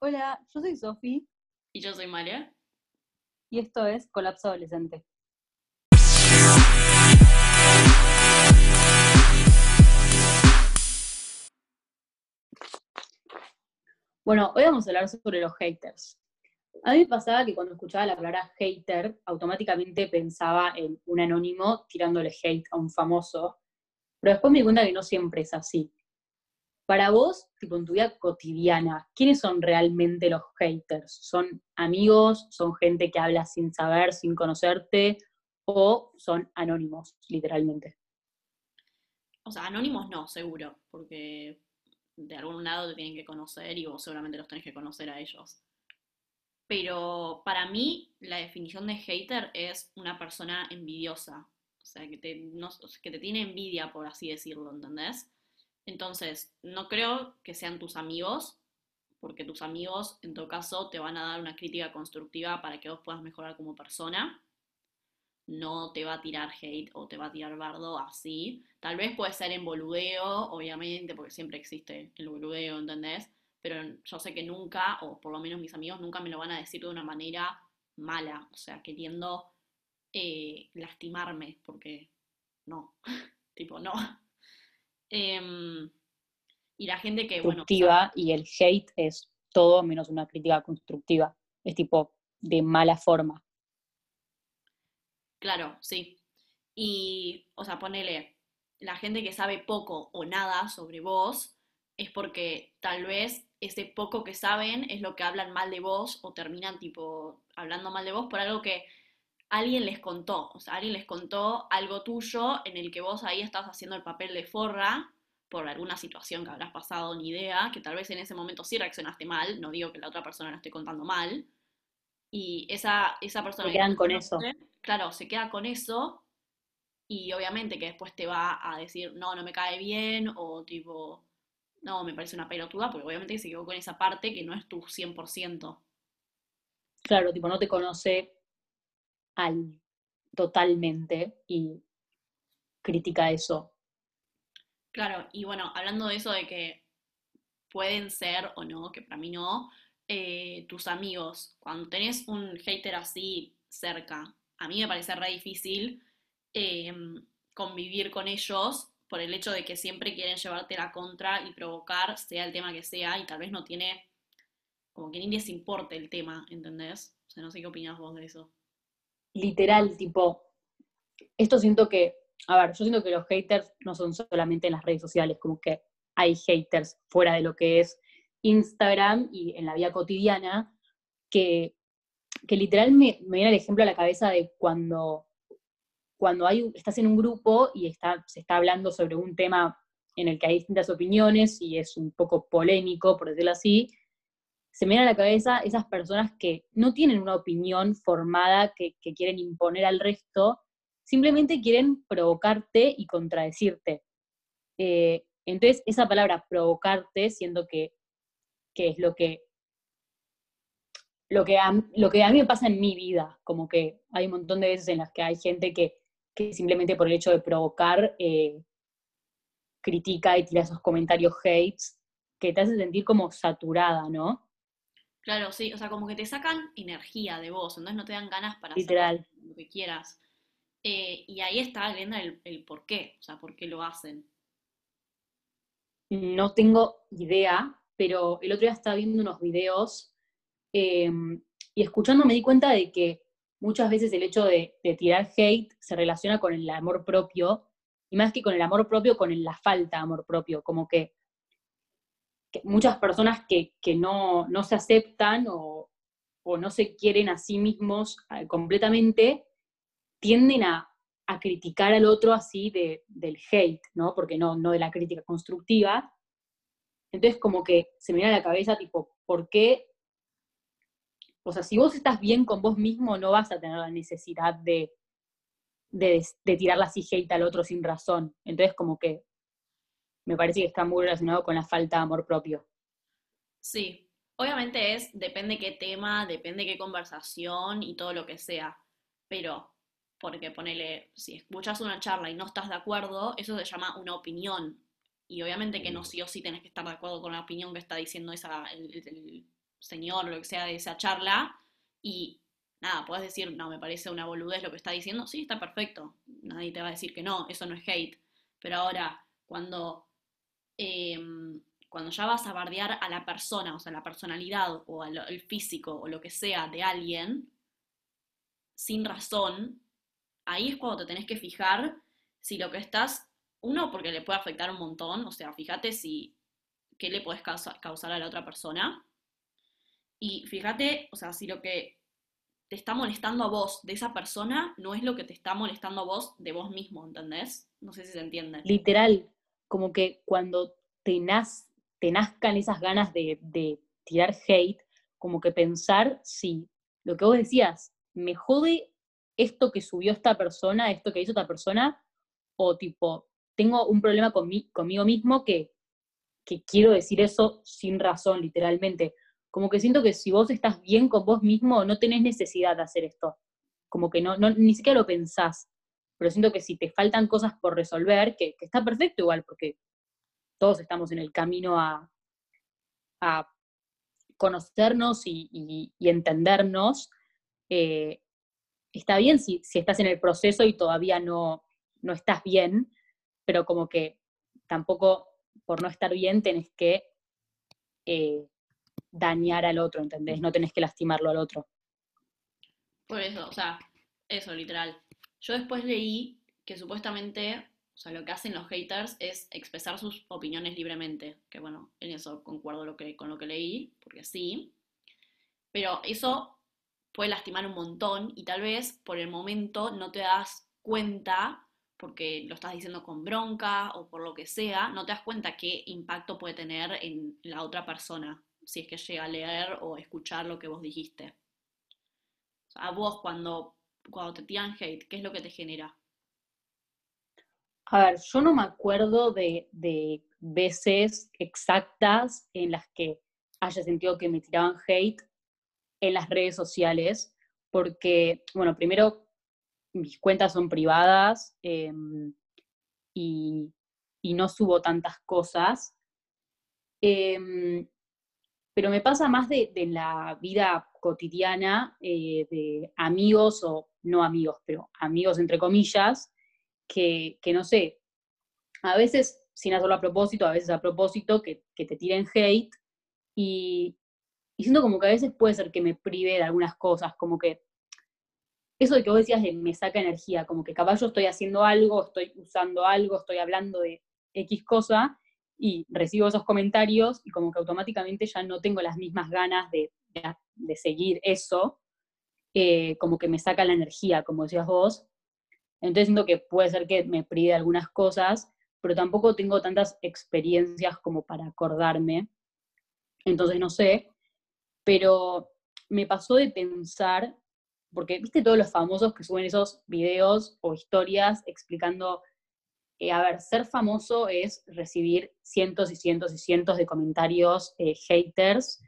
Hola, yo soy Sofi Y yo soy María. y esto es Colapso Adolescente. Bueno, hoy vamos a hablar sobre los haters. A mí me pasaba que cuando escuchaba la palabra hater, automáticamente pensaba en un anónimo tirándole hate a un famoso, pero después me di cuenta que no siempre es así. Para vos, tipo en tu vida cotidiana, ¿quiénes son realmente los haters? ¿Son amigos? ¿Son gente que habla sin saber, sin conocerte? ¿O son anónimos, literalmente? O sea, anónimos no, seguro, porque de algún lado te tienen que conocer y vos seguramente los tenés que conocer a ellos. Pero para mí, la definición de hater es una persona envidiosa. O sea, que te, que te tiene envidia, por así decirlo, ¿entendés? Entonces, no creo que sean tus amigos, porque tus amigos, en todo caso, te van a dar una crítica constructiva para que vos puedas mejorar como persona. No te va a tirar hate o te va a tirar bardo así. Tal vez puede ser en boludeo, obviamente, porque siempre existe el boludeo, ¿entendés? Pero yo sé que nunca, o por lo menos mis amigos nunca me lo van a decir de una manera mala, o sea, queriendo eh, lastimarme, porque no, tipo, no. Em, y la gente que, bueno, Constructiva y el hate es todo menos una crítica constructiva. Es tipo de mala forma. claro, sí. Y, o sea, ponele, la gente que sabe poco o nada sobre vos es porque tal vez ese poco que saben es lo que hablan mal de vos o terminan tipo hablando mal de vos por algo que alguien les contó, o sea, alguien les contó algo tuyo en el que vos ahí estás haciendo el papel de forra por alguna situación que habrás pasado, ni idea, que tal vez en ese momento sí reaccionaste mal, no digo que la otra persona lo esté contando mal, y esa, esa persona Se que quedan con eso. claro, se queda con eso y obviamente que después te va a decir, no, no me cae bien, o tipo, no, me parece una pelotuda, porque obviamente se quedó con esa parte que no es tu 100%. Claro, tipo, no te conoce al totalmente y critica eso. Claro, y bueno, hablando de eso de que pueden ser o no, que para mí no, eh, tus amigos, cuando tenés un hater así cerca, a mí me parece re difícil eh, convivir con ellos por el hecho de que siempre quieren llevarte la contra y provocar, sea el tema que sea, y tal vez no tiene, como que ni les importe el tema, ¿entendés? O sea, no sé qué opinas vos de eso. Literal, tipo, esto siento que, a ver, yo siento que los haters no son solamente en las redes sociales, como que hay haters fuera de lo que es Instagram y en la vida cotidiana, que, que literal me, me viene el ejemplo a la cabeza de cuando, cuando hay, estás en un grupo y está, se está hablando sobre un tema en el que hay distintas opiniones y es un poco polémico, por decirlo así, se me a la cabeza esas personas que no tienen una opinión formada que, quieren imponer al resto, simplemente quieren provocarte y contradecirte. Eh, entonces, esa palabra provocarte, siento que, que es lo que, lo, que a, lo que a mí me pasa en mi vida, como que hay un montón de veces en las que hay gente que, que simplemente por el hecho de provocar eh, critica y tira esos comentarios hates que te hace sentir como saturada, ¿no? Claro, sí, o sea, como que te sacan energía de vos, entonces no te dan ganas para hacer lo que quieras. Eh, y ahí está, Glenda, el, el por qué, o sea, por qué lo hacen. No tengo idea, pero el otro día estaba viendo unos videos eh, y escuchando me di cuenta de que muchas veces el hecho de, de, tirar hate se relaciona con el amor propio, y más que con el amor propio, con el, la falta de amor propio, como que, muchas personas que, que no, no, se aceptan o, o, no se quieren a sí mismos eh, completamente, tienden a, a, criticar al otro así de, del hate, ¿no? Porque no, no de la crítica constructiva. Entonces como que se me viene a la cabeza tipo, ¿por qué o sea, si vos estás bien con vos mismo, no vas a tener la necesidad de, de, de tirar la hate al otro sin razón. Entonces, como que me parece que está muy relacionado con la falta de amor propio. Sí, obviamente es, depende qué tema, depende qué conversación y todo lo que sea. Pero, porque ponele, si escuchas una charla y no estás de acuerdo, eso se llama una opinión. Y obviamente que no sí o sí tenés que estar de acuerdo con la opinión que está diciendo esa, el, el, señor o lo que sea de esa charla y nada, puedes decir, no, me parece una boludez lo que está diciendo, sí, está perfecto, nadie te va a decir que no, eso no es hate, pero ahora, cuando, em, cuando ya vas a bardear a la persona, o sea, la personalidad o el físico o lo que sea de alguien, sin razón, ahí es cuando te tenés que fijar si lo que estás, uno, porque le puede afectar un montón, o sea, fíjate si, qué le puedes causar a la otra persona, y fíjate, o sea, si lo que te está molestando a vos de esa persona no es lo que te está molestando a vos de vos mismo, ¿entendés? No sé si se entiende. Literal, como que cuando te, nazcan esas ganas de, de tirar hate, como que pensar si lo que vos decías, me jode esto que subió esta persona, esto que hizo esta persona, o tipo, tengo un problema con conmigo mismo que, que quiero decir eso sin razón, literalmente. Como que siento que si vos estás bien con vos mismo, no tenés necesidad de hacer esto. Como que no, no ni siquiera lo pensás. Pero siento que si te faltan cosas por resolver, que, está perfecto igual, porque todos estamos en el camino a, a conocernos y, entendernos, eh, está bien si, si, estás en el proceso y todavía no, no estás bien, pero como que tampoco por no estar bien tenés que eh, dañar al otro, ¿entendés? No tenés que lastimarlo al otro. Por eso, o sea, eso, literal. Yo después leí que supuestamente, o sea, lo que hacen los haters es expresar sus opiniones libremente, que bueno, en eso concuerdo con lo que leí, porque sí, pero eso puede lastimar un montón y tal vez por el momento no te das cuenta porque lo estás diciendo con bronca o por lo que sea, no te das cuenta qué impacto puede tener en la otra persona si es que llega a leer o escuchar lo que vos dijiste. a vos cuando, cuando te tiran hate, ¿qué es lo que te genera? A ver, yo no me acuerdo de, de veces exactas en las que haya sentido que me tiraban hate en las redes sociales, porque, bueno, primero mis cuentas son privadas em, y, no subo tantas cosas. Em, pero me pasa más de, la vida cotidiana eh, de amigos o no amigos, pero amigos entre comillas, que, no sé, a veces sin hacerlo a propósito, a veces a propósito, que, te tiren hate y, y siento como que a veces puede ser que me prive de algunas cosas, como que eso de que vos decías de me saca energía, como que capaz yo estoy haciendo algo, estoy usando algo, estoy hablando de X cosa y recibo esos comentarios y como que automáticamente ya no tengo las mismas ganas de, de, seguir eso, eh, como que me saca la energía, como decías vos. Entonces siento que puede ser que me prive algunas cosas, pero tampoco tengo tantas experiencias como para acordarme. Entonces no sé, pero me pasó de pensar porque viste todos los famosos que suben esos videos o historias explicando, eh, a ver, ser famoso es recibir cientos y cientos y cientos de comentarios eh, haters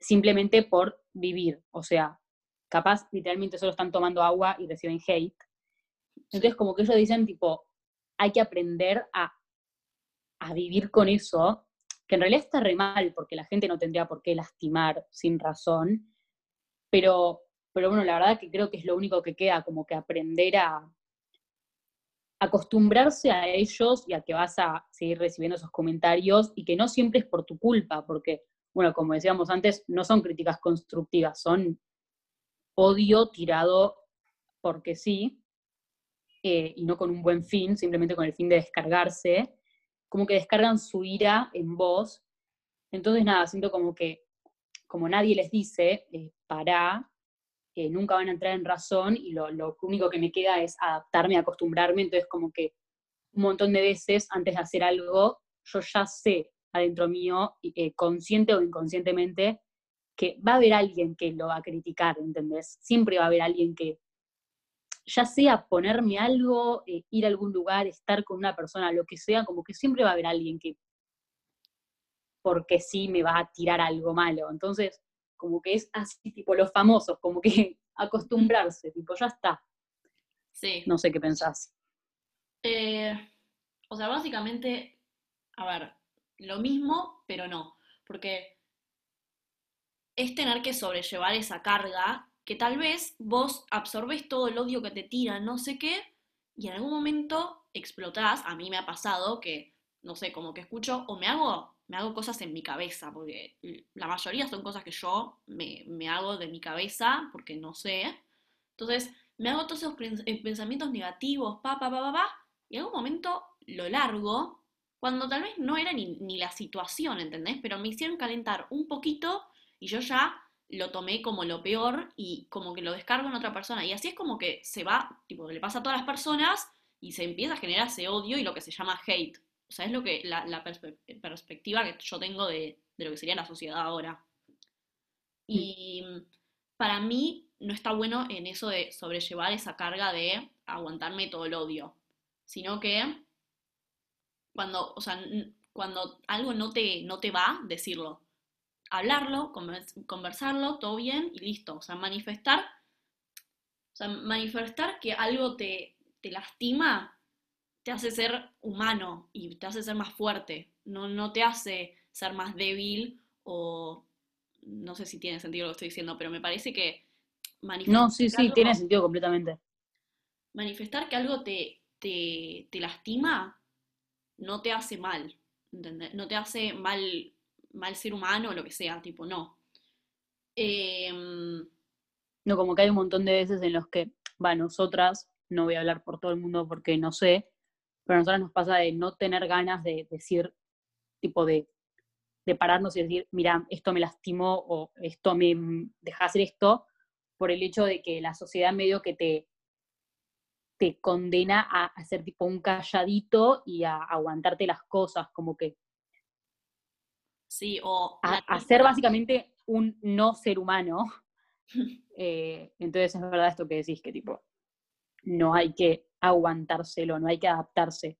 simplemente por vivir, o sea, capaz literalmente solo están tomando agua y reciben hate. Entonces como que ellos dicen tipo, hay que aprender a, a vivir con eso, que en realidad está re mal porque la gente no tendría por qué lastimar sin razón, pero pero bueno, la verdad que creo que es lo único que queda, como que aprender a acostumbrarse a ellos y a que vas a seguir recibiendo esos comentarios y que no siempre es por tu culpa, porque, bueno, como decíamos antes, no son críticas constructivas, son odio tirado porque sí, eh, y no con un buen fin, simplemente con el fin de descargarse, como que descargan su ira en vos. Entonces, nada, siento como que, como nadie les dice, eh, para, nunca van a entrar en razón y lo, único que me queda es adaptarme, acostumbrarme, entonces como que un montón de veces antes de hacer algo, yo ya sé adentro mío, eh, consciente o inconscientemente, que va a haber alguien que lo va a criticar, ¿entendés? Siempre va a haber alguien que, ya sea ponerme algo, eh, ir a algún lugar, estar con una persona, lo que sea, como que siempre va a haber alguien que, porque sí, me va a tirar algo malo. Entonces, como que es así, tipo los famosos, como que acostumbrarse, tipo, ya está. Sí. No sé qué pensás. Eh, o sea, básicamente, a ver, lo mismo, pero no, porque es tener que sobrellevar esa carga que tal vez vos absorbes todo el odio que te tira, no sé qué, y en algún momento explotás. A mí me ha pasado que, no sé, como que escucho o me hago, me hago cosas en mi cabeza, porque la mayoría son cosas que yo me, me hago de mi cabeza, porque no sé. Entonces, me hago todos esos eh, pensamientos negativos, pa, pa, pa, pa, pa, y en algún momento lo largo, cuando tal vez no era ni, ni la situación, ¿entendés? Pero me hicieron calentar un poquito y yo ya lo tomé como lo peor y como que lo descargo en otra persona. Y así es como que se va, tipo, le pasa a todas las personas y se empieza a generar ese odio y lo que se llama hate. O sea, es lo que, la, perspectiva que yo tengo de, de, lo que sería la sociedad ahora. Y para mí no está bueno en eso de sobrellevar esa carga de aguantarme todo el odio, sino que cuando, o sea, cuando algo no te, no te va, decirlo hablarlo, conversarlo, todo bien y listo. O sea, manifestar, o sea, manifestar que algo te, te lastima te hace ser humano y te hace ser más fuerte. No, no te hace ser más débil o no sé si tiene sentido lo que estoy diciendo, pero me parece que manifestar. No, sí, sí, tiene sentido completamente. Manifestar que algo te, te, te lastima no te hace mal, ¿entendés? No te hace mal mal ser humano o lo que sea, tipo, no. Em, no, como que hay un montón de veces en los que, va, nosotras, no voy a hablar por todo el mundo porque no sé, pero a nosotras nos pasa de no tener ganas de decir, tipo de, de pararnos y decir, mira, esto me lastimó o esto me deja hacer esto, por el hecho de que la sociedad medio que te, te condena a hacer tipo un calladito y a aguantarte las cosas, como que Sí, o... A, ser básicamente un no ser humano. Eh, entonces es verdad esto que decís, que tipo, no hay que aguantárselo, no hay que adaptarse.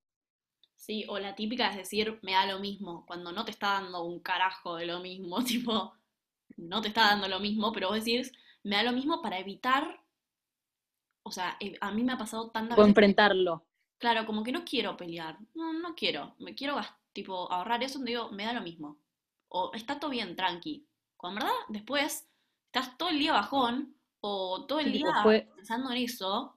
Sí, o la típica es decir, me da lo mismo, cuando no te está dando un carajo de lo mismo, tipo, no te está dando lo mismo, pero vos decís, me da lo mismo para evitar, o sea, eh, a mí me ha pasado tanta O enfrentarlo. claro, como que no quiero pelear, no, no quiero, me quiero, tipo, ahorrar eso, donde digo, me da lo mismo o está todo bien, tranqui. Cuando en verdad después estás todo el día bajón o todo el día pensando en eso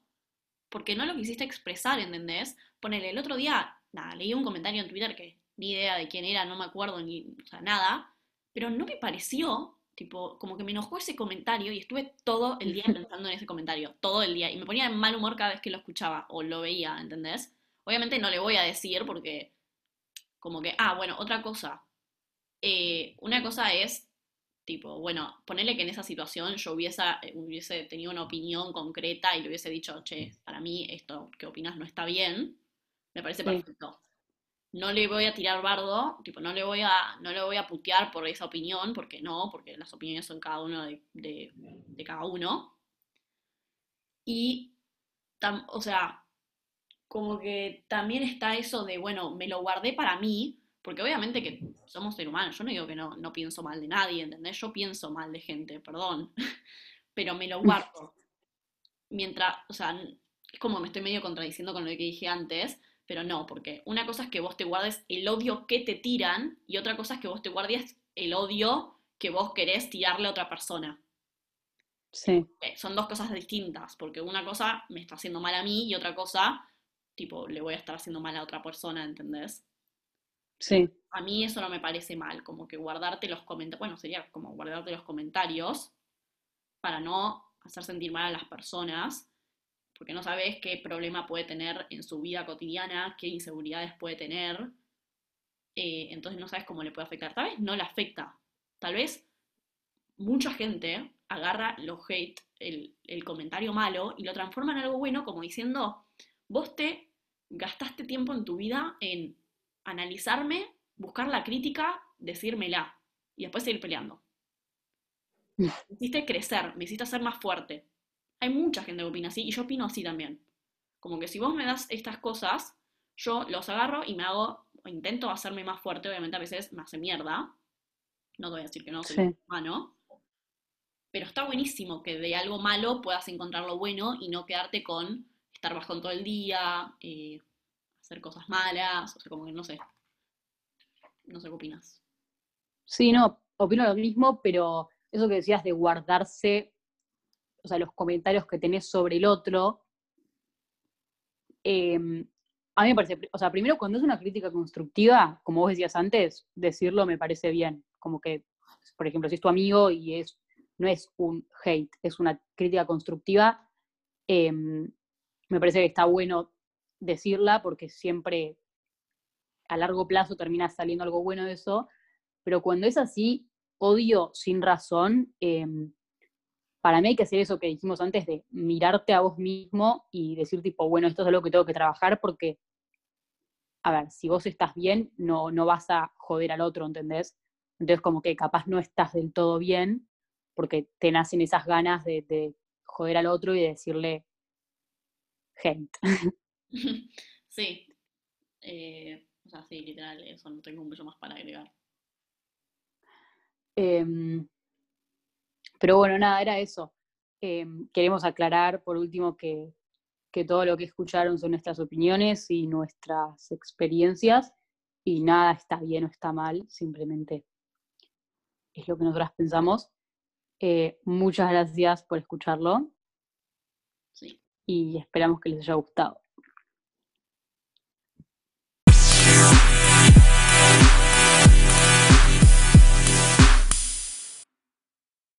porque no lo quisiste expresar, ¿entendés? Ponele, el otro día, nada, leí un comentario en Twitter que ni idea de quién era, no me acuerdo ni, o sea, nada, pero no me pareció, tipo, como que me enojó ese comentario y estuve todo el día pensando en ese comentario, todo el día, y me ponía en mal humor cada vez que lo escuchaba o lo veía, ¿entendés? Obviamente no le voy a decir porque, como que, ah, bueno, otra cosa, eh, una cosa es, tipo, bueno, ponerle que en esa situación yo hubiese, hubiese tenido una opinión concreta y le hubiese dicho, che, para mí esto que opinas no está bien, me parece perfecto. No le voy a tirar bardo, tipo, no le voy a, no le voy a putear por esa opinión, porque no, porque las opiniones son cada uno de, de, cada uno. Y, o sea, como que también está eso de, bueno, me lo guardé para mí, porque obviamente que somos seres humanos, yo no digo que no, no pienso mal de nadie, ¿entendés? Yo pienso mal de gente, perdón, pero me lo guardo. Mientras, o sea, es como me estoy medio contradiciendo con lo que dije antes, pero no, porque una cosa es que vos te guardes el odio que te tiran y otra cosa es que vos te guardes el odio que vos querés tirarle a otra persona. Sí. Eh, son dos cosas distintas, porque una cosa me está haciendo mal a mí y otra cosa, tipo, le voy a estar haciendo mal a otra persona, ¿entendés? Sí. A mí eso no me parece mal, como que guardarte los comentarios, bueno, sería como guardarte los comentarios para no hacer sentir mal a las personas, porque no sabes qué problema puede tener en su vida cotidiana, qué inseguridades puede tener, eh, entonces no sabes cómo le puede afectar. Tal vez no le afecta, tal vez mucha gente agarra los hate, el, el comentario malo, y lo transforma en algo bueno, como diciendo, vos te gastaste tiempo en tu vida en analizarme, buscar la crítica, decírmela y después seguir peleando. Me hiciste crecer, me hiciste ser más fuerte. Hay mucha gente que opina así y yo opino así también. Como que si vos me das estas cosas, yo los agarro y me hago, intento hacerme más fuerte, obviamente a veces me hace mierda. No te voy a decir que no, soy humano. Pero está buenísimo que de algo malo puedas encontrar lo bueno y no quedarte con estar bajón todo el día, eh, hacer cosas malas, o sea, como que no sé. No sé qué opinas. Sí, no, opino lo mismo, pero eso que decías de guardarse, o sea, los comentarios que tenés sobre el otro, em, a mí me parece, o sea, primero cuando es una crítica constructiva, como vos decías antes, decirlo me parece bien, como que, por ejemplo, si es tu amigo y es, no es un hate, es una crítica constructiva, em, me parece que está bueno decirla porque siempre a largo plazo termina saliendo algo bueno de eso, pero cuando es así, odio sin razón, em, para mí hay que hacer eso que dijimos antes de mirarte a vos mismo y decir tipo, bueno, esto es algo que tengo que trabajar porque, a ver, si vos estás bien, no, no vas a joder al otro, ¿entendés? Entonces como que capaz no estás del todo bien porque te nacen esas ganas de, joder al otro y de decirle hate. Sí. Eh, sea, sí, literal, eso, no tengo mucho más para agregar. Em, pero bueno, nada, era eso. Em, queremos aclarar, por último, que, todo lo que escucharon son nuestras opiniones y nuestras experiencias y nada está bien o está mal, simplemente es lo que nosotras pensamos. Eh, muchas gracias por escucharlo. Sí. Y esperamos que les haya gustado.